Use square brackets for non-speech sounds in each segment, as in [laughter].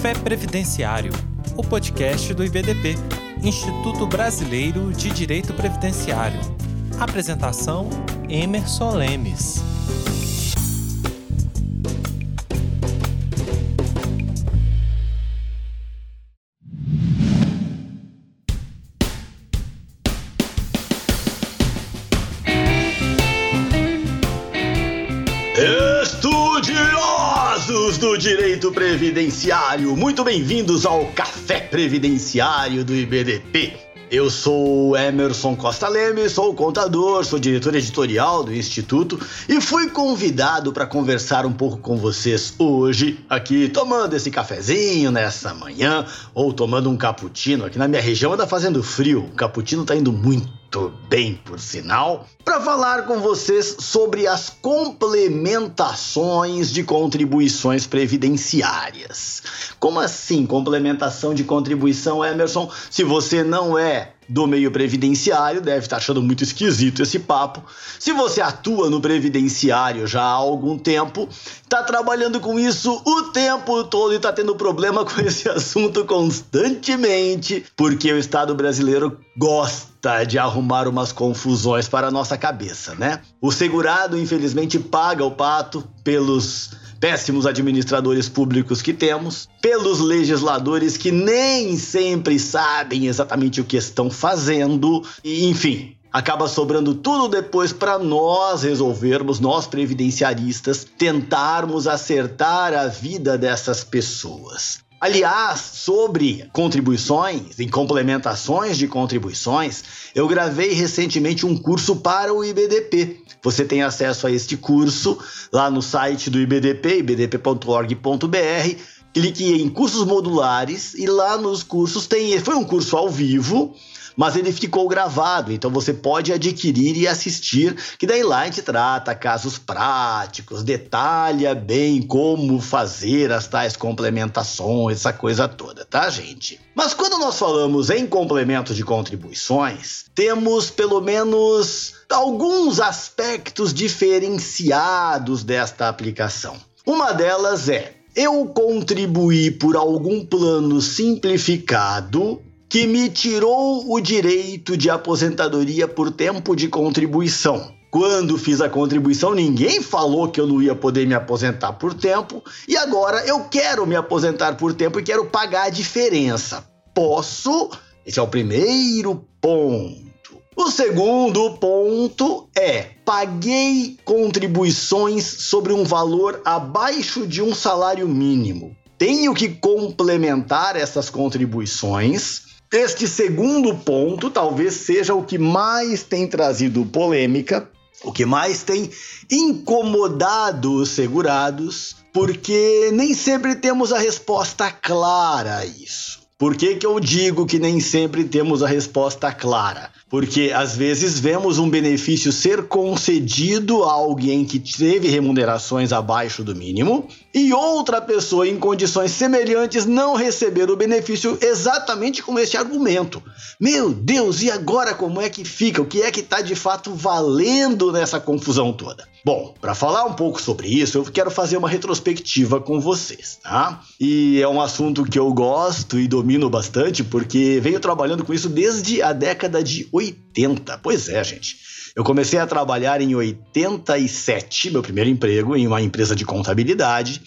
Café Previdenciário, o podcast do IBDP, Instituto Brasileiro de Direito Previdenciário. Apresentação: Emerson Lemes. Direito previdenciário, muito bem-vindos ao Café Previdenciário do IBDP. Eu sou Emerson Costa Leme, sou contador, sou diretor editorial do Instituto e fui convidado para conversar um pouco com vocês hoje, aqui tomando esse cafezinho nessa manhã ou tomando um cappuccino. Aqui na minha região anda fazendo frio, o cappuccino tá indo muito muito bem, por sinal, para falar com vocês sobre as complementações de contribuições previdenciárias. Como assim complementação de contribuição, Emerson? Se você não é do meio previdenciário, deve estar achando muito esquisito esse papo. Se você atua no previdenciário já há algum tempo, está trabalhando com isso o tempo todo e está tendo problema [laughs] com esse assunto constantemente, porque o Estado brasileiro gosta de arrumar umas confusões para a nossa cabeça, né? O segurado, infelizmente, paga o pato pelos péssimos administradores públicos que temos, pelos legisladores que nem sempre sabem exatamente o que estão fazendo, e enfim, acaba sobrando tudo depois para nós resolvermos, nós previdenciaristas, tentarmos acertar a vida dessas pessoas. Aliás, sobre contribuições e complementações de contribuições, eu gravei recentemente um curso para o IBDP. Você tem acesso a este curso lá no site do IBDP, ibdp.org.br. Clique em cursos modulares e lá nos cursos tem. Foi um curso ao vivo mas ele ficou gravado, então você pode adquirir e assistir, que daí lá a gente trata casos práticos, detalha bem como fazer as tais complementações, essa coisa toda, tá, gente? Mas quando nós falamos em complemento de contribuições, temos pelo menos alguns aspectos diferenciados desta aplicação. Uma delas é eu contribuir por algum plano simplificado que me tirou o direito de aposentadoria por tempo de contribuição. Quando fiz a contribuição, ninguém falou que eu não ia poder me aposentar por tempo, e agora eu quero me aposentar por tempo e quero pagar a diferença. Posso? Esse é o primeiro ponto. O segundo ponto é: paguei contribuições sobre um valor abaixo de um salário mínimo. Tenho que complementar essas contribuições este segundo ponto talvez seja o que mais tem trazido polêmica, o que mais tem incomodado os segurados, porque nem sempre temos a resposta clara a isso. Por que, que eu digo que nem sempre temos a resposta clara? Porque às vezes vemos um benefício ser concedido a alguém que teve remunerações abaixo do mínimo e outra pessoa em condições semelhantes não receber o benefício exatamente com esse argumento. Meu Deus, e agora como é que fica? O que é que está de fato valendo nessa confusão toda? Bom, para falar um pouco sobre isso, eu quero fazer uma retrospectiva com vocês, tá? E é um assunto que eu gosto e domino bastante porque venho trabalhando com isso desde a década de 80. Pois é, gente. Eu comecei a trabalhar em 87, meu primeiro emprego, em uma empresa de contabilidade.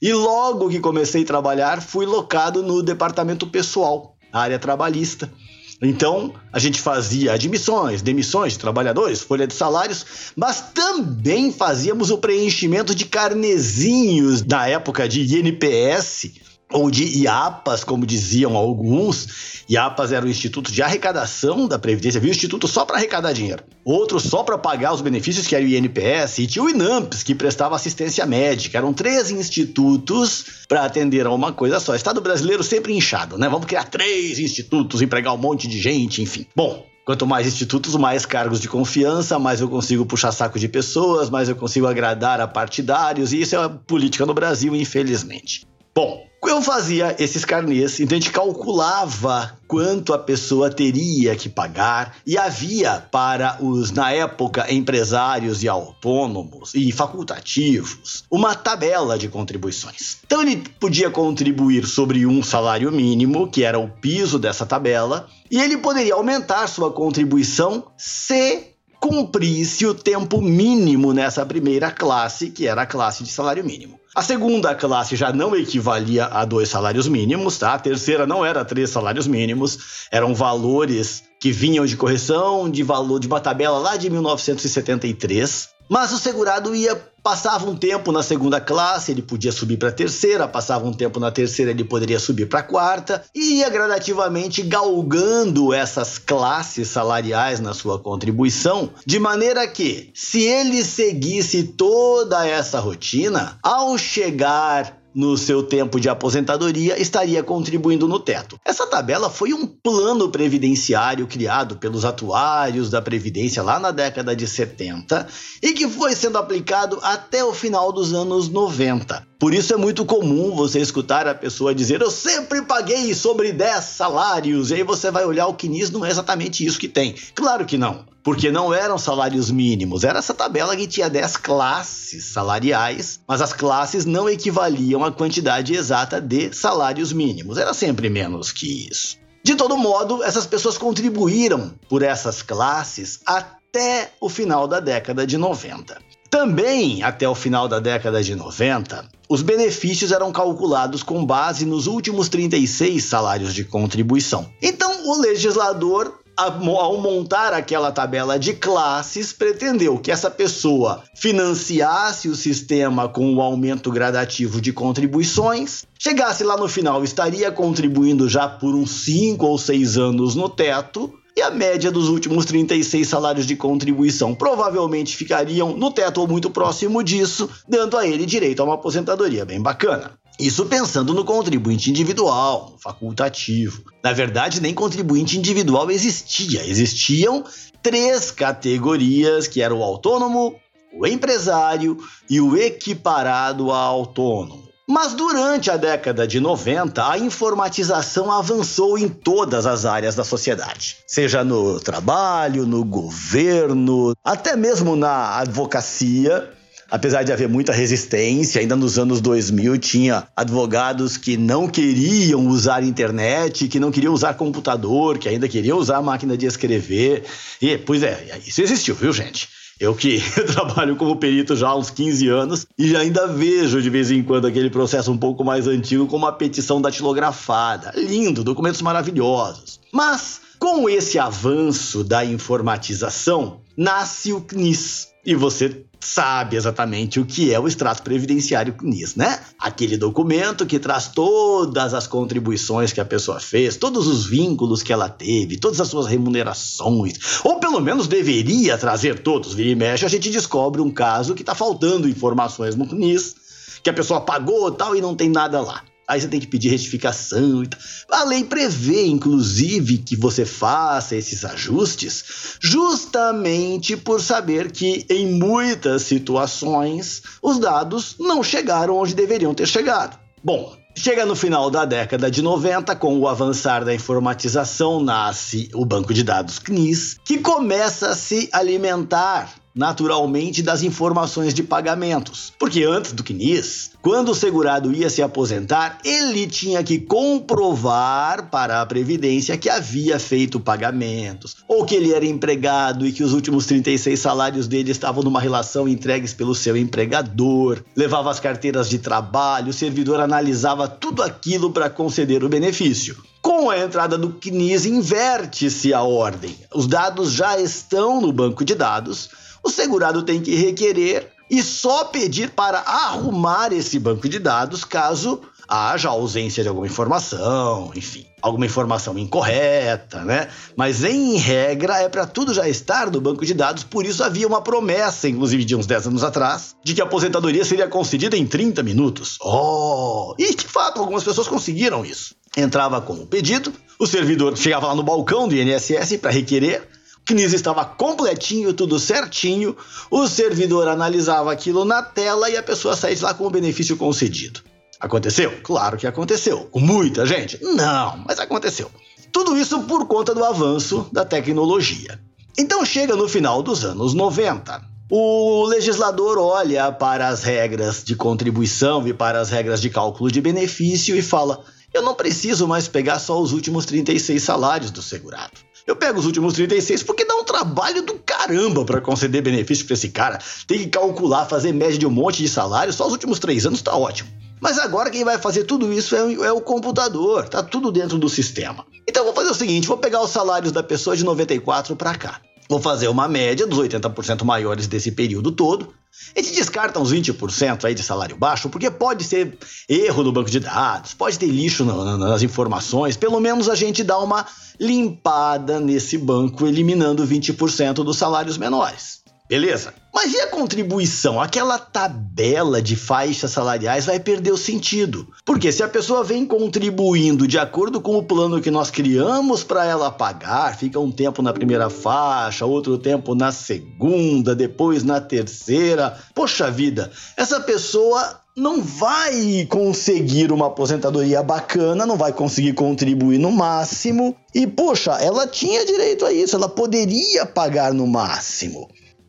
E logo que comecei a trabalhar, fui locado no departamento pessoal, área trabalhista. Então, a gente fazia admissões, demissões de trabalhadores, folha de salários, mas também fazíamos o preenchimento de carnezinhos na época de INPS ou de IAPAS, como diziam alguns. IAPAS era o Instituto de Arrecadação da Previdência, viu? O Instituto só para arrecadar dinheiro. Outro só para pagar os benefícios, que era o INPS, e tinha o INAMPS, que prestava assistência médica. Eram três institutos para atender a uma coisa só. Estado brasileiro sempre inchado, né? Vamos criar três institutos, empregar um monte de gente, enfim. Bom, Quanto mais institutos, mais cargos de confiança, mais eu consigo puxar saco de pessoas, mais eu consigo agradar a partidários, e isso é a política no Brasil, infelizmente. Bom, eu fazia esses carnês, então a gente calculava quanto a pessoa teria que pagar e havia para os, na época, empresários e autônomos e facultativos uma tabela de contribuições. Então ele podia contribuir sobre um salário mínimo, que era o piso dessa tabela, e ele poderia aumentar sua contribuição se cumprisse o tempo mínimo nessa primeira classe, que era a classe de salário mínimo. A segunda classe já não equivalia a dois salários mínimos, tá? A terceira não era três salários mínimos, eram valores que vinham de correção de valor de uma tabela lá de 1973. Mas o segurado ia passava um tempo na segunda classe, ele podia subir para a terceira, passava um tempo na terceira, ele poderia subir para a quarta e ia gradativamente galgando essas classes salariais na sua contribuição, de maneira que, se ele seguisse toda essa rotina, ao chegar no seu tempo de aposentadoria estaria contribuindo no teto. Essa tabela foi um plano previdenciário criado pelos atuários da Previdência lá na década de 70 e que foi sendo aplicado até o final dos anos 90. Por isso é muito comum você escutar a pessoa dizer: Eu sempre paguei sobre 10 salários. E aí você vai olhar o CNIS, não é exatamente isso que tem. Claro que não, porque não eram salários mínimos. Era essa tabela que tinha 10 classes salariais, mas as classes não equivaliam à quantidade exata de salários mínimos. Era sempre menos que isso. De todo modo, essas pessoas contribuíram por essas classes até o final da década de 90. Também, até o final da década de 90, os benefícios eram calculados com base nos últimos 36 salários de contribuição. Então, o legislador ao montar aquela tabela de classes, pretendeu que essa pessoa financiasse o sistema com o aumento gradativo de contribuições, chegasse lá no final, estaria contribuindo já por uns 5 ou 6 anos no teto, e a média dos últimos 36 salários de contribuição provavelmente ficariam no teto ou muito próximo disso, dando a ele direito a uma aposentadoria bem bacana. Isso pensando no contribuinte individual, no facultativo. Na verdade, nem contribuinte individual existia. Existiam três categorias, que eram o autônomo, o empresário e o equiparado a autônomo. Mas durante a década de 90, a informatização avançou em todas as áreas da sociedade, seja no trabalho, no governo, até mesmo na advocacia. Apesar de haver muita resistência, ainda nos anos 2000 tinha advogados que não queriam usar internet, que não queriam usar computador, que ainda queriam usar máquina de escrever. E, pois é, isso existiu, viu, gente? Eu que [laughs] trabalho como perito já há uns 15 anos e ainda vejo de vez em quando aquele processo um pouco mais antigo como a petição datilografada. Lindo, documentos maravilhosos. Mas com esse avanço da informatização, nasce o CNIS. E você sabe exatamente o que é o extrato previdenciário CNIS, né? Aquele documento que traz todas as contribuições que a pessoa fez, todos os vínculos que ela teve, todas as suas remunerações, ou pelo menos deveria trazer todos. Vira e mexe, a gente descobre um caso que está faltando informações no CNIS, que a pessoa pagou tal e não tem nada lá aí você tem que pedir retificação e tal. A lei prevê, inclusive, que você faça esses ajustes justamente por saber que, em muitas situações, os dados não chegaram onde deveriam ter chegado. Bom, Chega no final da década de 90, com o avançar da informatização, nasce o banco de dados CNIS, que começa a se alimentar naturalmente das informações de pagamentos. Porque antes do CNIS, quando o segurado ia se aposentar, ele tinha que comprovar para a Previdência que havia feito pagamentos, ou que ele era empregado e que os últimos 36 salários dele estavam numa relação entregues pelo seu empregador, levava as carteiras de trabalho, o servidor analisava tudo aquilo para conceder o benefício. Com a entrada do CNIS, inverte-se a ordem. Os dados já estão no banco de dados o segurado tem que requerer e só pedir para arrumar esse banco de dados caso haja ausência de alguma informação, enfim, alguma informação incorreta, né? Mas em regra é para tudo já estar no banco de dados, por isso havia uma promessa, inclusive de uns 10 anos atrás, de que a aposentadoria seria concedida em 30 minutos. Oh! E de fato, algumas pessoas conseguiram isso. Entrava com o pedido, o servidor chegava lá no balcão do INSS para requerer, CNIS estava completinho, tudo certinho, o servidor analisava aquilo na tela e a pessoa saía de lá com o benefício concedido. Aconteceu? Claro que aconteceu. Com muita gente? Não, mas aconteceu. Tudo isso por conta do avanço da tecnologia. Então chega no final dos anos 90. O legislador olha para as regras de contribuição e para as regras de cálculo de benefício e fala: eu não preciso mais pegar só os últimos 36 salários do segurado. Eu pego os últimos 36 porque dá um trabalho do caramba para conceder benefício para esse cara. Tem que calcular, fazer média de um monte de salário, só os últimos três anos tá ótimo. Mas agora quem vai fazer tudo isso é o, é o computador, tá tudo dentro do sistema. Então vou fazer o seguinte, vou pegar os salários da pessoa de 94 para cá. Vou fazer uma média dos 80% maiores desse período todo. Gente descarta uns 20% aí de salário baixo, porque pode ser erro no banco de dados, pode ter lixo nas informações. Pelo menos a gente dá uma limpada nesse banco, eliminando 20% dos salários menores. Beleza? Mas e a contribuição? Aquela tabela de faixas salariais vai perder o sentido. Porque se a pessoa vem contribuindo de acordo com o plano que nós criamos para ela pagar, fica um tempo na primeira faixa, outro tempo na segunda, depois na terceira. Poxa vida, essa pessoa não vai conseguir uma aposentadoria bacana, não vai conseguir contribuir no máximo. E poxa, ela tinha direito a isso, ela poderia pagar no máximo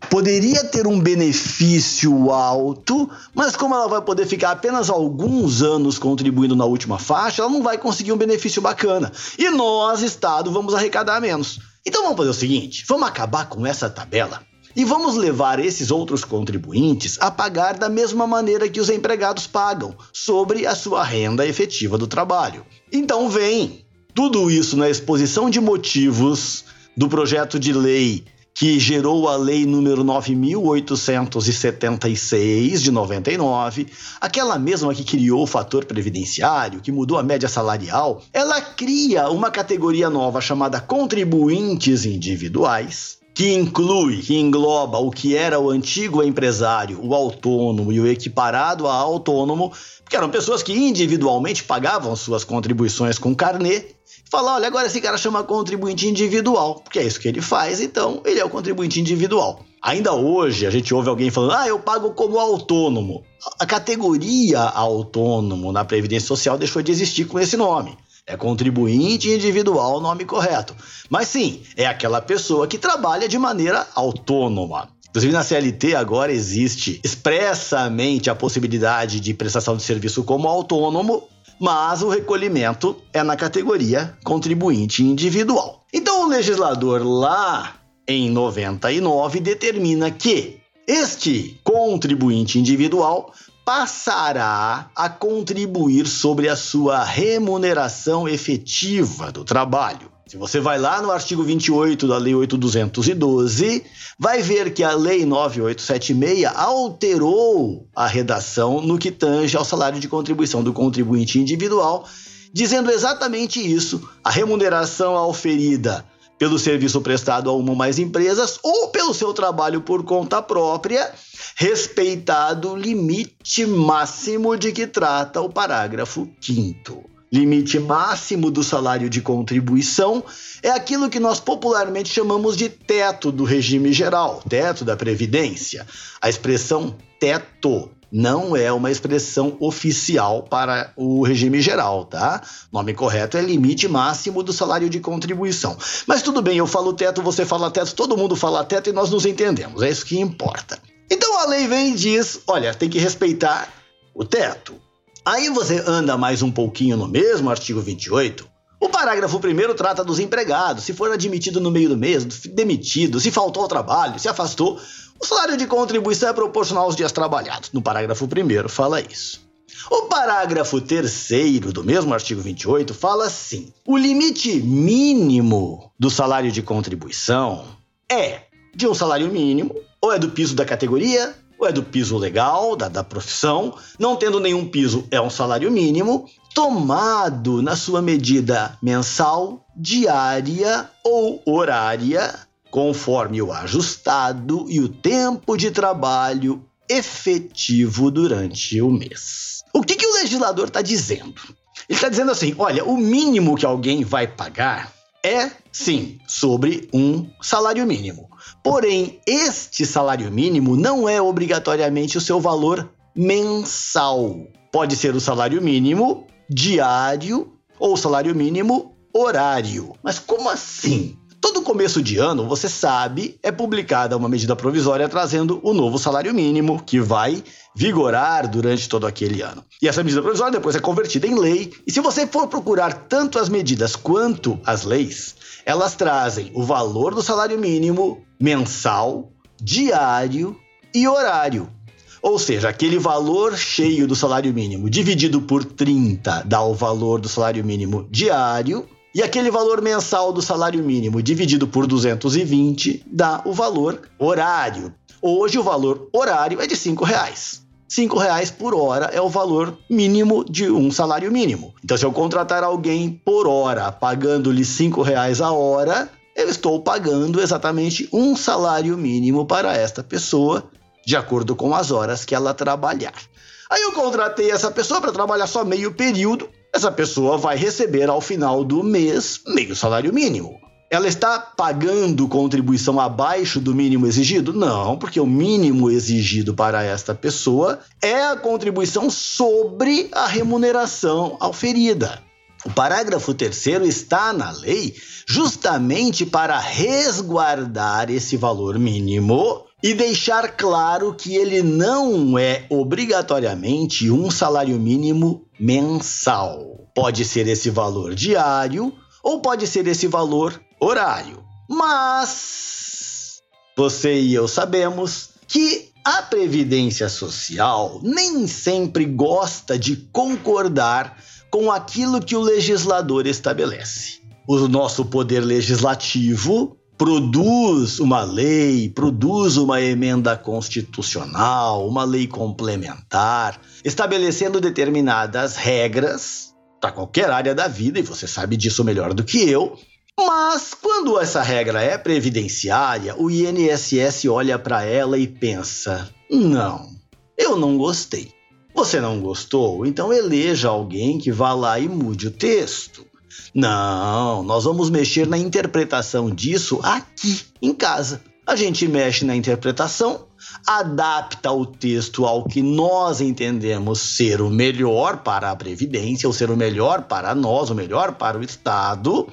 poderia ter um benefício alto, mas como ela vai poder ficar apenas alguns anos contribuindo na última faixa, ela não vai conseguir um benefício bacana. E nós, Estado, vamos arrecadar menos. Então vamos fazer o seguinte: vamos acabar com essa tabela e vamos levar esses outros contribuintes a pagar da mesma maneira que os empregados pagam, sobre a sua renda efetiva do trabalho. Então vem tudo isso na exposição de motivos do projeto de lei que gerou a lei número 9876 de 99, aquela mesma que criou o fator previdenciário, que mudou a média salarial, ela cria uma categoria nova chamada contribuintes individuais, que inclui, que engloba o que era o antigo empresário, o autônomo e o equiparado a autônomo, que eram pessoas que individualmente pagavam suas contribuições com carnê falar, olha, agora esse cara chama contribuinte individual, porque é isso que ele faz, então ele é o contribuinte individual. Ainda hoje a gente ouve alguém falando, ah, eu pago como autônomo. A categoria autônomo na Previdência Social deixou de existir com esse nome. É contribuinte individual o nome correto. Mas sim, é aquela pessoa que trabalha de maneira autônoma. Inclusive na CLT agora existe expressamente a possibilidade de prestação de serviço como autônomo mas o recolhimento é na categoria contribuinte individual. Então o legislador lá em 99 determina que este contribuinte individual passará a contribuir sobre a sua remuneração efetiva do trabalho. Se você vai lá no artigo 28 da Lei 8212, vai ver que a Lei 9876 alterou a redação no que tange ao salário de contribuição do contribuinte individual, dizendo exatamente isso: a remuneração auferida pelo serviço prestado a uma ou mais empresas ou pelo seu trabalho por conta própria, respeitado o limite máximo de que trata o parágrafo 5 limite máximo do salário de contribuição é aquilo que nós popularmente chamamos de teto do regime geral, teto da Previdência. A expressão teto não é uma expressão oficial para o regime geral, tá? Nome correto é limite máximo do salário de contribuição. Mas tudo bem, eu falo teto, você fala teto, todo mundo fala teto e nós nos entendemos, é isso que importa. Então a lei vem e diz: olha, tem que respeitar o teto. Aí você anda mais um pouquinho no mesmo artigo 28. O parágrafo 1 trata dos empregados, se for admitido no meio do mês, demitido, se faltou ao trabalho, se afastou. O salário de contribuição é proporcional aos dias trabalhados. No parágrafo 1 fala isso. O parágrafo 3 do mesmo artigo 28 fala assim: o limite mínimo do salário de contribuição é de um salário mínimo, ou é do piso da categoria, ou é do piso legal, da, da profissão, não tendo nenhum piso, é um salário mínimo, tomado na sua medida mensal, diária ou horária, conforme o ajustado e o tempo de trabalho efetivo durante o mês. O que, que o legislador está dizendo? Ele está dizendo assim: olha, o mínimo que alguém vai pagar é, sim, sobre um salário mínimo. Porém, este salário mínimo não é obrigatoriamente o seu valor mensal. Pode ser o salário mínimo diário ou salário mínimo horário. Mas como assim? Todo começo de ano, você sabe, é publicada uma medida provisória trazendo o novo salário mínimo, que vai vigorar durante todo aquele ano. E essa medida provisória depois é convertida em lei, e se você for procurar tanto as medidas quanto as leis, elas trazem o valor do salário mínimo mensal, diário e horário. Ou seja, aquele valor cheio do salário mínimo dividido por 30 dá o valor do salário mínimo diário e aquele valor mensal do salário mínimo dividido por 220 dá o valor horário. Hoje o valor horário é de R$ reais. R$ reais por hora é o valor mínimo de um salário mínimo. Então, se eu contratar alguém por hora, pagando-lhe R$ reais a hora, eu estou pagando exatamente um salário mínimo para esta pessoa, de acordo com as horas que ela trabalhar. Aí eu contratei essa pessoa para trabalhar só meio período, essa pessoa vai receber ao final do mês meio salário mínimo. Ela está pagando contribuição abaixo do mínimo exigido? Não, porque o mínimo exigido para esta pessoa é a contribuição sobre a remuneração auferida. O parágrafo terceiro está na lei justamente para resguardar esse valor mínimo e deixar claro que ele não é obrigatoriamente um salário mínimo mensal. Pode ser esse valor diário ou pode ser esse valor horário. Mas você e eu sabemos que a Previdência Social nem sempre gosta de concordar com aquilo que o legislador estabelece. O nosso poder legislativo produz uma lei, produz uma emenda constitucional, uma lei complementar, estabelecendo determinadas regras para qualquer área da vida, e você sabe disso melhor do que eu. Mas quando essa regra é previdenciária, o INSS olha para ela e pensa: não, eu não gostei. Você não gostou? Então eleja alguém que vá lá e mude o texto. Não, nós vamos mexer na interpretação disso aqui em casa. A gente mexe na interpretação, adapta o texto ao que nós entendemos ser o melhor para a Previdência, ou ser o melhor para nós, o melhor para o Estado,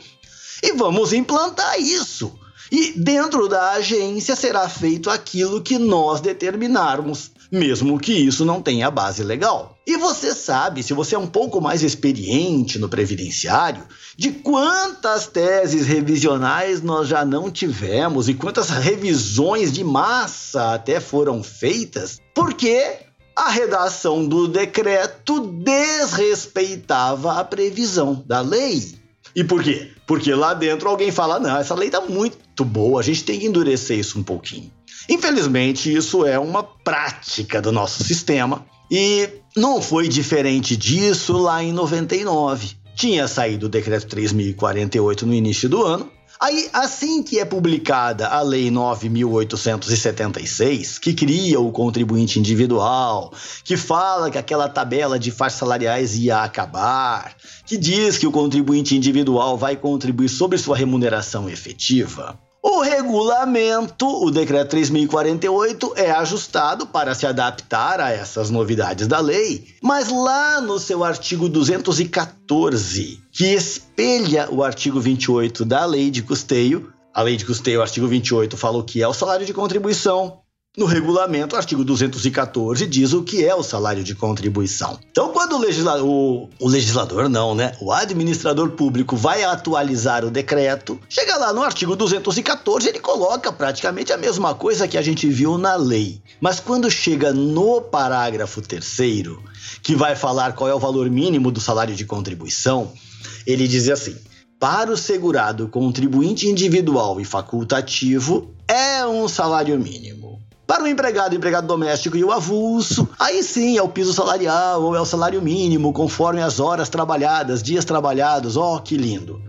e vamos implantar isso. E dentro da agência será feito aquilo que nós determinarmos mesmo que isso não tenha base legal. E você sabe, se você é um pouco mais experiente no previdenciário, de quantas teses revisionais nós já não tivemos e quantas revisões de massa até foram feitas, porque a redação do decreto desrespeitava a previsão da lei. E por quê? Porque lá dentro alguém fala: não, essa lei tá muito boa, a gente tem que endurecer isso um pouquinho. Infelizmente, isso é uma prática do nosso sistema e não foi diferente disso lá em 99. Tinha saído o decreto 3048 no início do ano. Aí, assim que é publicada a Lei 9.876, que cria o contribuinte individual, que fala que aquela tabela de faixas salariais ia acabar, que diz que o contribuinte individual vai contribuir sobre sua remuneração efetiva, o regulamento, o decreto 3048, é ajustado para se adaptar a essas novidades da lei, mas lá no seu artigo 214, que espelha o artigo 28 da lei de custeio, a lei de custeio, artigo 28, fala o que é o salário de contribuição, no regulamento, o artigo 214 diz o que é o salário de contribuição. Então, quando o legislador, o, o legislador não, né? O administrador público vai atualizar o decreto, chega lá no artigo 214, ele coloca praticamente a mesma coisa que a gente viu na lei. Mas quando chega no parágrafo terceiro, que vai falar qual é o valor mínimo do salário de contribuição, ele diz assim: para o segurado contribuinte individual e facultativo é um salário mínimo. Para o empregado, empregado doméstico e o avulso, aí sim é o piso salarial ou é o salário mínimo, conforme as horas trabalhadas, dias trabalhados. Ó, oh, que lindo!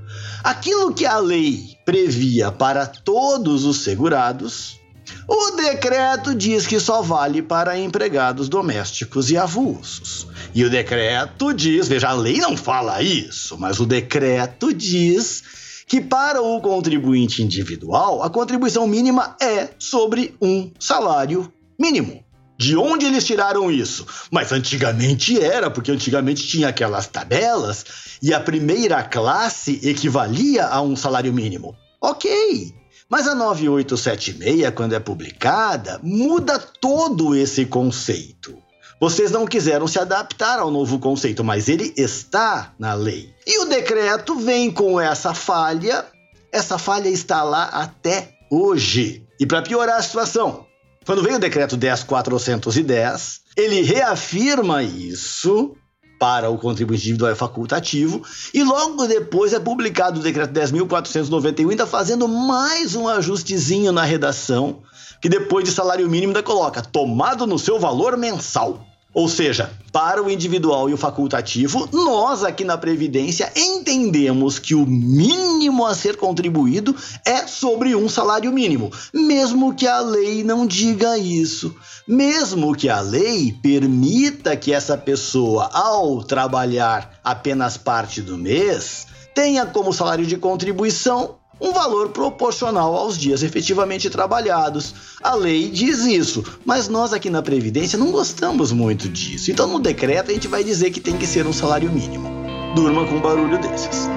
Aquilo que a lei previa para todos os segurados, o decreto diz que só vale para empregados domésticos e avulsos. E o decreto diz, veja, a lei não fala isso, mas o decreto diz que para o contribuinte individual, a contribuição mínima é sobre um salário mínimo. De onde eles tiraram isso? Mas antigamente era, porque antigamente tinha aquelas tabelas e a primeira classe equivalia a um salário mínimo. Ok, mas a 9876, quando é publicada, muda todo esse conceito. Vocês não quiseram se adaptar ao novo conceito, mas ele está na lei. E o decreto vem com essa falha. Essa falha está lá até hoje. E para piorar a situação, quando veio o decreto 10410, ele reafirma isso para o contribuinte individual facultativo e logo depois é publicado o decreto 10.491 ainda fazendo mais um ajustezinho na redação que depois de salário mínimo ainda coloca tomado no seu valor mensal. Ou seja, para o individual e o facultativo, nós aqui na Previdência entendemos que o mínimo a ser contribuído é sobre um salário mínimo, mesmo que a lei não diga isso. Mesmo que a lei permita que essa pessoa, ao trabalhar apenas parte do mês, tenha como salário de contribuição um valor proporcional aos dias efetivamente trabalhados. A lei diz isso, mas nós aqui na Previdência não gostamos muito disso. Então no decreto a gente vai dizer que tem que ser um salário mínimo. Durma com um barulho desses.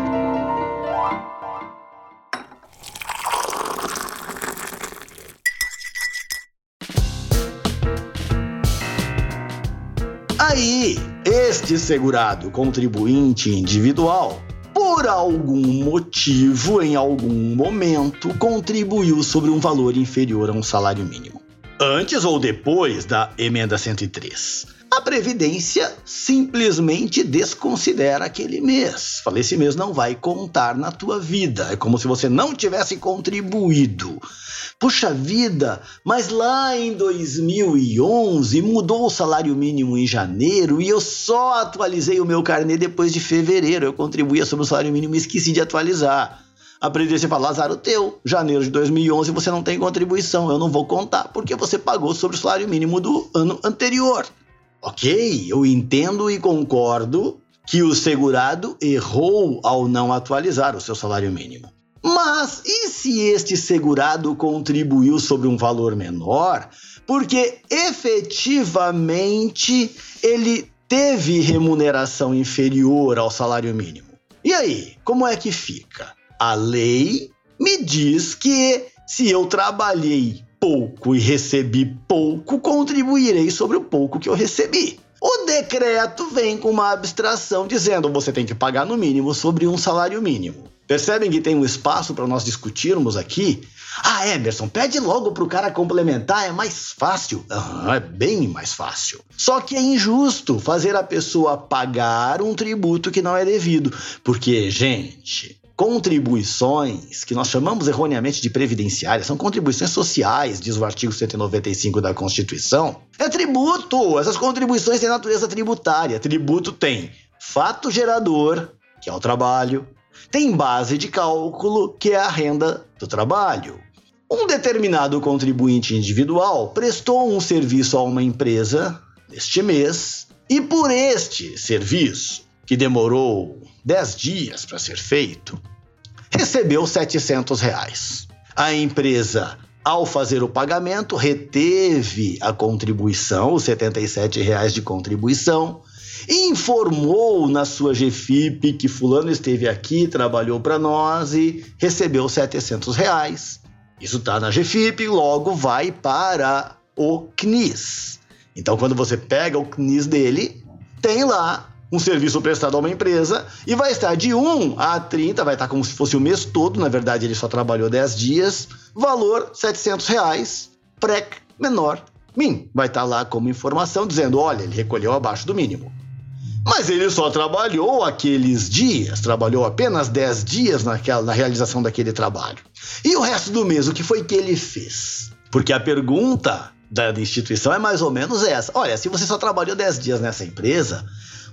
Aí, este segurado contribuinte individual por algum motivo, em algum momento, contribuiu sobre um valor inferior a um salário mínimo. Antes ou depois da emenda 103. A Previdência simplesmente desconsidera aquele mês. Fala, esse mês não vai contar na tua vida. É como se você não tivesse contribuído. Puxa vida, mas lá em 2011 mudou o salário mínimo em janeiro e eu só atualizei o meu carnê depois de fevereiro. Eu contribuía sobre o salário mínimo e esqueci de atualizar. A Previdência fala, Lázaro, teu, janeiro de 2011 você não tem contribuição, eu não vou contar, porque você pagou sobre o salário mínimo do ano anterior. Ok, eu entendo e concordo que o segurado errou ao não atualizar o seu salário mínimo. Mas e se este segurado contribuiu sobre um valor menor, porque efetivamente ele teve remuneração inferior ao salário mínimo? E aí, como é que fica? A lei me diz que se eu trabalhei pouco e recebi pouco, contribuirei sobre o pouco que eu recebi. O decreto vem com uma abstração dizendo você tem que pagar no mínimo sobre um salário mínimo. Percebem que tem um espaço para nós discutirmos aqui? Ah, Emerson, pede logo para o cara complementar, é mais fácil. Uhum, é bem mais fácil. Só que é injusto fazer a pessoa pagar um tributo que não é devido. Porque, gente, contribuições, que nós chamamos erroneamente de previdenciárias, são contribuições sociais, diz o artigo 195 da Constituição. É tributo! Essas contribuições têm natureza tributária. Tributo tem fato gerador, que é o trabalho, tem base de cálculo, que é a renda do trabalho. Um determinado contribuinte individual prestou um serviço a uma empresa neste mês e por este serviço, que demorou 10 dias para ser feito, recebeu 700 reais. A empresa, ao fazer o pagamento, reteve a contribuição, os 77 reais de contribuição, e informou na sua GFIP que fulano esteve aqui, trabalhou para nós e recebeu 700 reais. Isso está na GFIP, logo vai para o CNIS. Então, quando você pega o CNIS dele, tem lá um serviço prestado a uma empresa e vai estar de 1 a 30, vai estar como se fosse o mês todo, na verdade ele só trabalhou 10 dias, valor 700 reais, PREC menor, MIN. Vai estar lá como informação dizendo, olha, ele recolheu abaixo do mínimo. Mas ele só trabalhou aqueles dias, trabalhou apenas 10 dias naquela, na realização daquele trabalho. E o resto do mês, o que foi que ele fez? Porque a pergunta da instituição é mais ou menos essa: olha, se você só trabalhou 10 dias nessa empresa,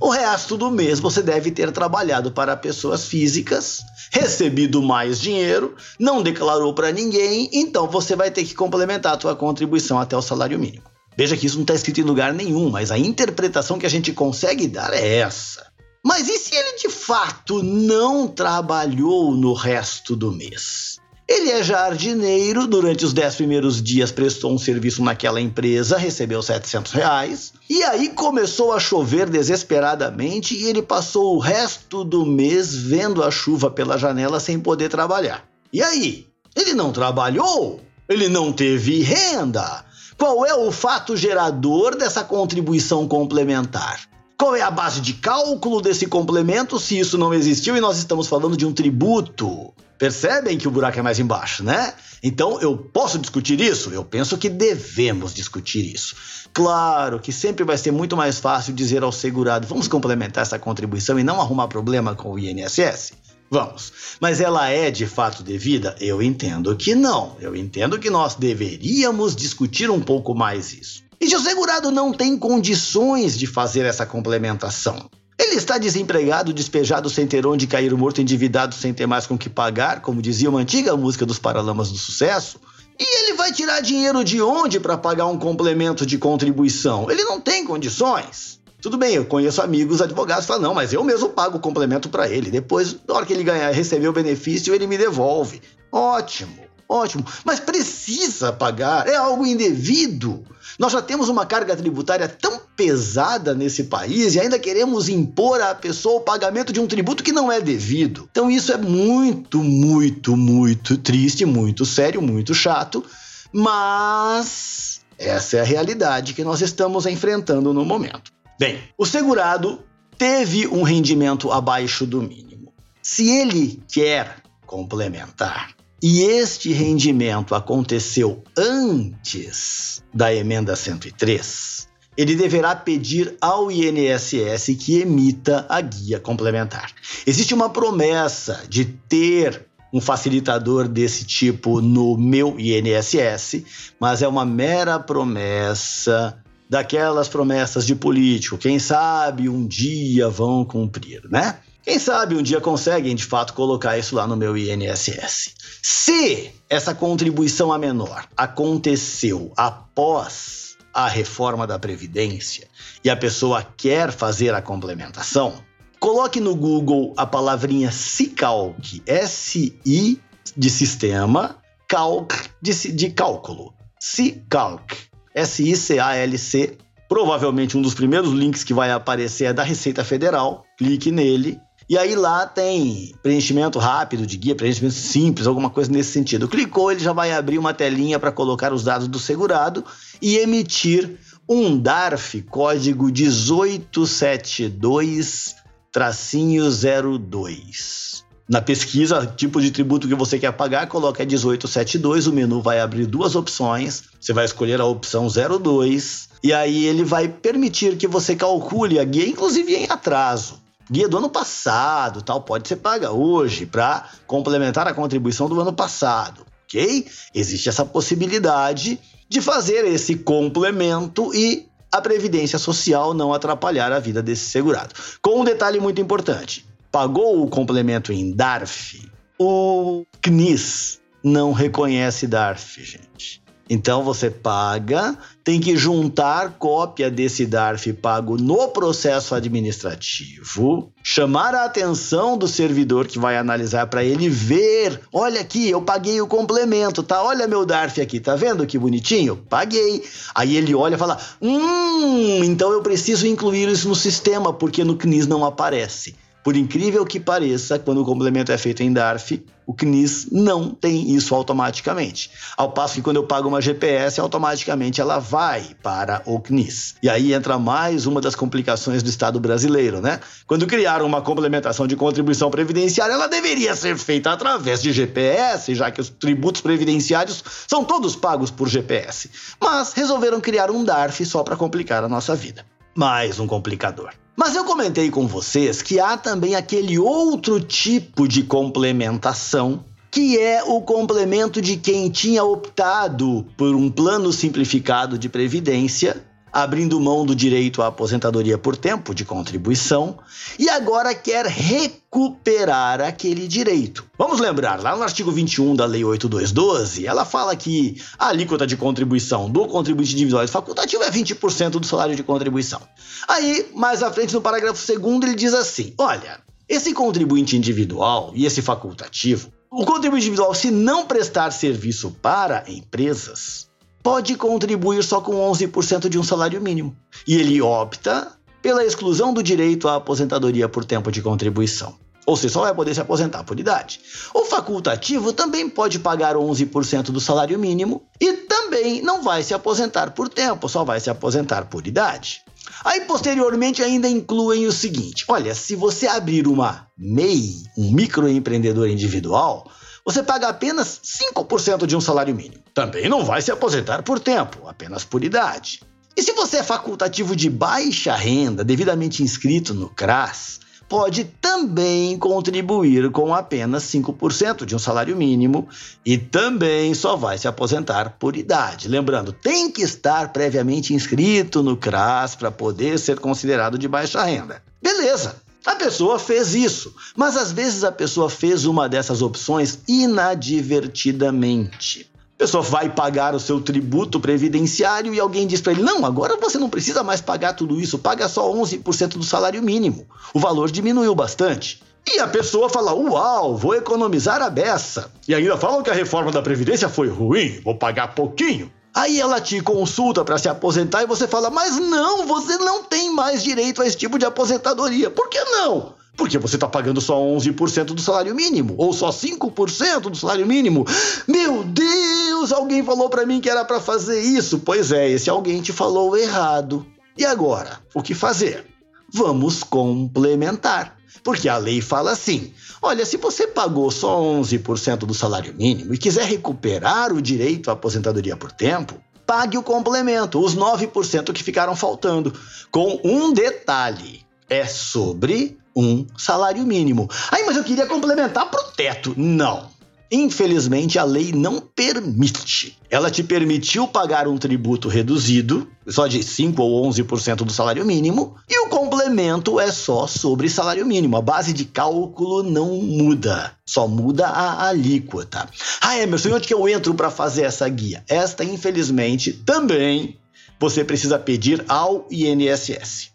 o resto do mês você deve ter trabalhado para pessoas físicas, recebido mais dinheiro, não declarou para ninguém, então você vai ter que complementar a sua contribuição até o salário mínimo. Veja que isso não está escrito em lugar nenhum, mas a interpretação que a gente consegue dar é essa. Mas e se ele de fato não trabalhou no resto do mês? Ele é jardineiro, durante os 10 primeiros dias prestou um serviço naquela empresa, recebeu 700 reais. E aí começou a chover desesperadamente e ele passou o resto do mês vendo a chuva pela janela sem poder trabalhar. E aí? Ele não trabalhou? Ele não teve renda? Qual é o fato gerador dessa contribuição complementar? Qual é a base de cálculo desse complemento se isso não existiu e nós estamos falando de um tributo? Percebem que o buraco é mais embaixo, né? Então eu posso discutir isso? Eu penso que devemos discutir isso. Claro que sempre vai ser muito mais fácil dizer ao segurado: vamos complementar essa contribuição e não arrumar problema com o INSS. Vamos. Mas ela é de fato devida? Eu entendo que não. Eu entendo que nós deveríamos discutir um pouco mais isso. E se o segurado não tem condições de fazer essa complementação? Ele está desempregado, despejado sem ter onde cair morto, endividado sem ter mais com que pagar, como dizia uma antiga música dos Paralamas do Sucesso. E ele vai tirar dinheiro de onde para pagar um complemento de contribuição? Ele não tem condições. Tudo bem, eu conheço amigos advogados falam, não, mas eu mesmo pago o complemento para ele. Depois, na hora que ele ganhar, receber o benefício, ele me devolve. Ótimo, ótimo. Mas precisa pagar, é algo indevido. Nós já temos uma carga tributária tão pesada nesse país e ainda queremos impor à pessoa o pagamento de um tributo que não é devido. Então isso é muito, muito, muito triste, muito sério, muito chato, mas essa é a realidade que nós estamos enfrentando no momento. Bem, o segurado teve um rendimento abaixo do mínimo. Se ele quer complementar e este rendimento aconteceu antes da emenda 103, ele deverá pedir ao INSS que emita a guia complementar. Existe uma promessa de ter um facilitador desse tipo no meu INSS, mas é uma mera promessa daquelas promessas de político. Quem sabe um dia vão cumprir, né? Quem sabe um dia conseguem de fato colocar isso lá no meu INSS. Se essa contribuição a menor aconteceu após a reforma da Previdência e a pessoa quer fazer a complementação, coloque no Google a palavrinha SICALC, S-I de sistema, calc de, de cálculo. SICALC, S-I-C-A-L-C. Provavelmente um dos primeiros links que vai aparecer é da Receita Federal. Clique nele e aí lá tem preenchimento rápido de guia, preenchimento simples, alguma coisa nesse sentido. Clicou, ele já vai abrir uma telinha para colocar os dados do segurado e emitir um DARF código 1872-02. Na pesquisa, tipo de tributo que você quer pagar, coloca 1872, o menu vai abrir duas opções, você vai escolher a opção 02 e aí ele vai permitir que você calcule a guia, inclusive em atraso guia do ano passado, tal, pode ser paga hoje para complementar a contribuição do ano passado, ok? Existe essa possibilidade de fazer esse complemento e a previdência social não atrapalhar a vida desse segurado. Com um detalhe muito importante: pagou o complemento em DARF, o CNIS não reconhece DARF, gente. Então você paga, tem que juntar cópia desse DARF pago no processo administrativo, chamar a atenção do servidor que vai analisar para ele ver, olha aqui, eu paguei o complemento, tá? Olha meu DARF aqui, tá vendo que bonitinho? Paguei. Aí ele olha e fala: "Hum, então eu preciso incluir isso no sistema porque no CNIS não aparece". Por incrível que pareça, quando o complemento é feito em DARF, o CNIS não tem isso automaticamente. Ao passo que quando eu pago uma GPS, automaticamente ela vai para o CNIS. E aí entra mais uma das complicações do Estado brasileiro, né? Quando criaram uma complementação de contribuição previdenciária, ela deveria ser feita através de GPS, já que os tributos previdenciários são todos pagos por GPS. Mas resolveram criar um DARF só para complicar a nossa vida. Mais um complicador. Mas eu comentei com vocês que há também aquele outro tipo de complementação, que é o complemento de quem tinha optado por um plano simplificado de previdência abrindo mão do direito à aposentadoria por tempo de contribuição e agora quer recuperar aquele direito. Vamos lembrar, lá no artigo 21 da Lei 8212, ela fala que a alíquota de contribuição do contribuinte individual e facultativo é 20% do salário de contribuição. Aí, mais à frente, no parágrafo 2 ele diz assim: olha, esse contribuinte individual e esse facultativo o contribuinte individual, se não prestar serviço para empresas, pode contribuir só com 11% de um salário mínimo. E ele opta pela exclusão do direito à aposentadoria por tempo de contribuição. Ou seja, só vai poder se aposentar por idade. O facultativo também pode pagar 11% do salário mínimo e também não vai se aposentar por tempo, só vai se aposentar por idade. Aí, posteriormente, ainda incluem o seguinte: olha, se você abrir uma MEI, um microempreendedor individual, você paga apenas 5% de um salário mínimo. Também não vai se aposentar por tempo, apenas por idade. E se você é facultativo de baixa renda, devidamente inscrito no CRAS, pode também contribuir com apenas 5% de um salário mínimo e também só vai se aposentar por idade. Lembrando, tem que estar previamente inscrito no CRAS para poder ser considerado de baixa renda. Beleza, a pessoa fez isso, mas às vezes a pessoa fez uma dessas opções inadvertidamente pessoa vai pagar o seu tributo previdenciário e alguém diz para ele: não, agora você não precisa mais pagar tudo isso, paga só 11% do salário mínimo. O valor diminuiu bastante. E a pessoa fala: Uau, vou economizar a beça. E ainda falam que a reforma da Previdência foi ruim, vou pagar pouquinho. Aí ela te consulta para se aposentar e você fala: Mas não, você não tem mais direito a esse tipo de aposentadoria. Por que não? Porque você está pagando só 11% do salário mínimo, ou só 5% do salário mínimo. Meu Deus, alguém falou para mim que era para fazer isso. Pois é, esse alguém te falou errado. E agora, o que fazer? Vamos complementar. Porque a lei fala assim: olha, se você pagou só 11% do salário mínimo e quiser recuperar o direito à aposentadoria por tempo, pague o complemento, os 9% que ficaram faltando, com um detalhe: é sobre um salário mínimo. Aí, mas eu queria complementar para o teto. Não. Infelizmente, a lei não permite. Ela te permitiu pagar um tributo reduzido, só de 5 ou 11% do salário mínimo, e o complemento é só sobre salário mínimo. A base de cálculo não muda, só muda a alíquota. Ah, Emerson, onde que eu entro para fazer essa guia? Esta, infelizmente, também você precisa pedir ao INSS.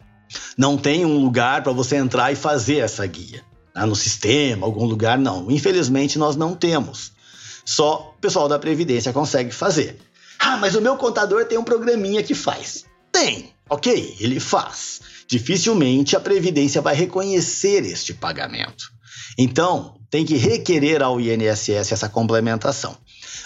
Não tem um lugar para você entrar e fazer essa guia. Tá? No sistema, algum lugar, não. Infelizmente, nós não temos. Só o pessoal da Previdência consegue fazer. Ah, mas o meu contador tem um programinha que faz. Tem, ok, ele faz. Dificilmente a Previdência vai reconhecer este pagamento. Então, tem que requerer ao INSS essa complementação.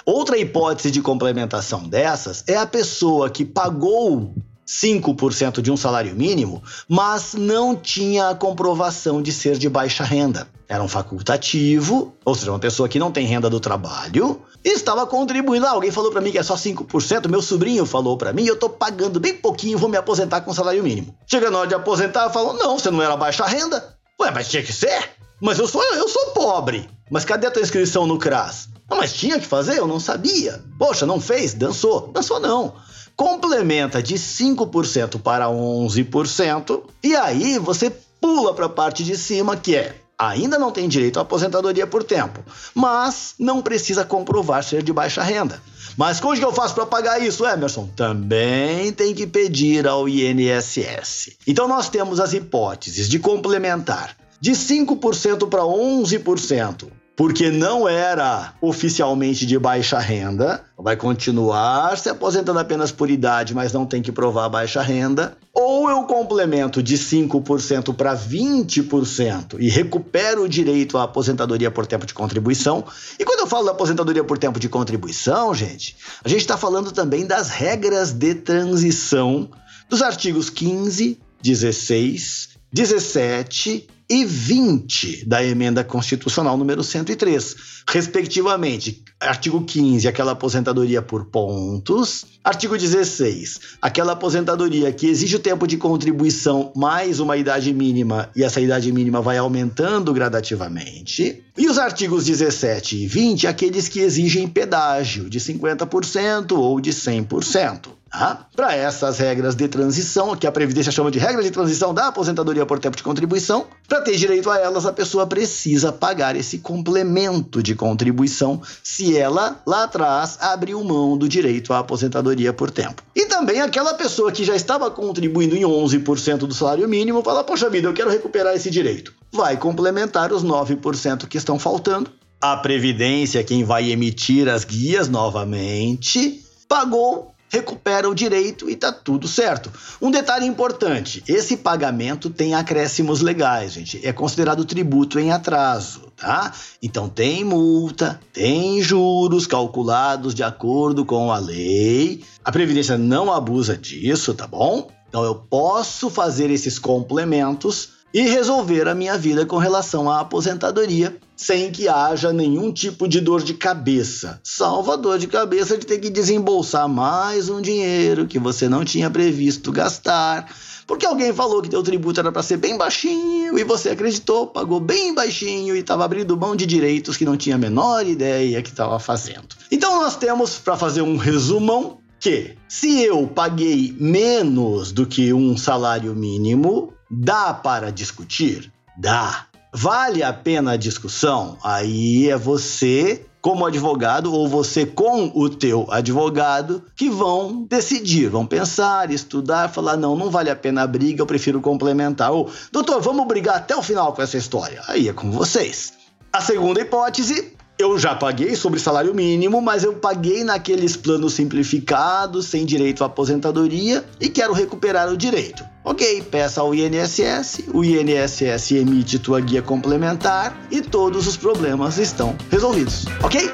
Outra hipótese de complementação dessas é a pessoa que pagou 5% de um salário mínimo, mas não tinha a comprovação de ser de baixa renda. Era um facultativo, ou seja, uma pessoa que não tem renda do trabalho, estava contribuindo. Ah, alguém falou para mim que é só 5%, meu sobrinho falou para mim, eu tô pagando bem pouquinho, vou me aposentar com salário mínimo. Chega na hora de aposentar, falam: "Não, você não era baixa renda". Ué, mas tinha que ser? Mas eu sou eu sou pobre. Mas cadê a tua inscrição no CRAS? Não, mas tinha que fazer, eu não sabia. Poxa, não fez? Dançou. Dançou não complementa de 5% para 11%, e aí você pula para a parte de cima que é ainda não tem direito à aposentadoria por tempo, mas não precisa comprovar ser de baixa renda. Mas como que eu faço para pagar isso, Emerson? Também tem que pedir ao INSS. Então nós temos as hipóteses de complementar de 5% para 11%, porque não era oficialmente de baixa renda, vai continuar se aposentando apenas por idade, mas não tem que provar baixa renda, ou eu complemento de 5% para 20% e recupero o direito à aposentadoria por tempo de contribuição. E quando eu falo da aposentadoria por tempo de contribuição, gente, a gente está falando também das regras de transição dos artigos 15, 16, 17 e 20 da emenda constitucional número 103, respectivamente. Artigo 15, aquela aposentadoria por pontos. Artigo 16, aquela aposentadoria que exige o tempo de contribuição mais uma idade mínima e essa idade mínima vai aumentando gradativamente. E os artigos 17 e 20, aqueles que exigem pedágio de 50% ou de 100%. Tá? Para essas regras de transição, que a Previdência chama de regras de transição da aposentadoria por tempo de contribuição, para ter direito a elas, a pessoa precisa pagar esse complemento de contribuição se ela, lá atrás, abriu mão do direito à aposentadoria por tempo. E também aquela pessoa que já estava contribuindo em 11% do salário mínimo fala: Poxa vida, eu quero recuperar esse direito. Vai complementar os 9% que estão faltando A Previdência, quem vai emitir as guias novamente, pagou recupera o direito e tá tudo certo. Um detalhe importante: esse pagamento tem acréscimos legais, gente. É considerado tributo em atraso, tá? Então tem multa, tem juros calculados de acordo com a lei. A Previdência não abusa disso, tá bom? Então eu posso fazer esses complementos e resolver a minha vida com relação à aposentadoria sem que haja nenhum tipo de dor de cabeça. Salva dor de cabeça de ter que desembolsar mais um dinheiro que você não tinha previsto gastar, porque alguém falou que teu tributo era para ser bem baixinho e você acreditou, pagou bem baixinho e estava abrindo mão de direitos que não tinha a menor ideia que estava fazendo. Então nós temos para fazer um resumão que se eu paguei menos do que um salário mínimo, Dá para discutir? Dá. Vale a pena a discussão? Aí é você como advogado ou você com o teu advogado que vão decidir, vão pensar, estudar, falar não, não vale a pena a briga, eu prefiro complementar. Ou, doutor, vamos brigar até o final com essa história. Aí é com vocês. A segunda hipótese eu já paguei sobre salário mínimo, mas eu paguei naqueles planos simplificados, sem direito à aposentadoria e quero recuperar o direito. Ok, peça ao INSS, o INSS emite tua guia complementar e todos os problemas estão resolvidos. Ok?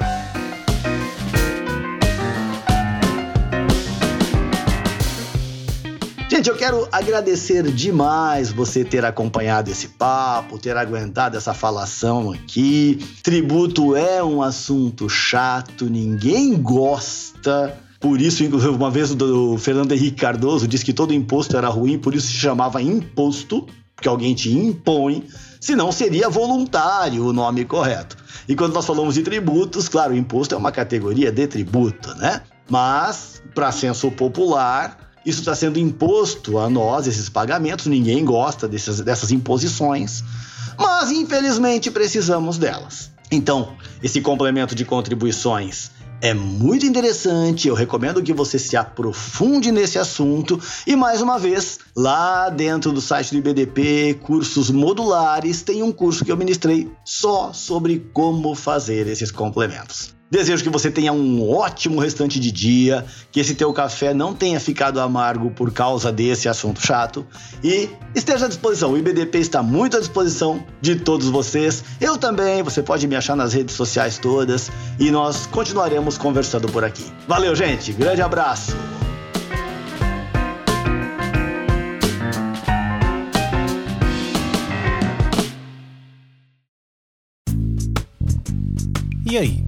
Gente, eu quero agradecer demais você ter acompanhado esse papo, ter aguentado essa falação aqui. Tributo é um assunto chato, ninguém gosta. Por isso, inclusive, uma vez o Fernando Henrique Cardoso disse que todo imposto era ruim, por isso se chamava imposto, porque alguém te impõe, senão seria voluntário o nome correto. E quando nós falamos de tributos, claro, o imposto é uma categoria de tributo, né? Mas, para senso popular, isso está sendo imposto a nós, esses pagamentos, ninguém gosta dessas, dessas imposições, mas infelizmente precisamos delas. Então, esse complemento de contribuições é muito interessante, eu recomendo que você se aprofunde nesse assunto. E mais uma vez, lá dentro do site do IBDP, cursos modulares, tem um curso que eu ministrei só sobre como fazer esses complementos. Desejo que você tenha um ótimo restante de dia, que esse teu café não tenha ficado amargo por causa desse assunto chato e esteja à disposição. O IBDP está muito à disposição de todos vocês. Eu também, você pode me achar nas redes sociais todas e nós continuaremos conversando por aqui. Valeu, gente. Grande abraço. E aí?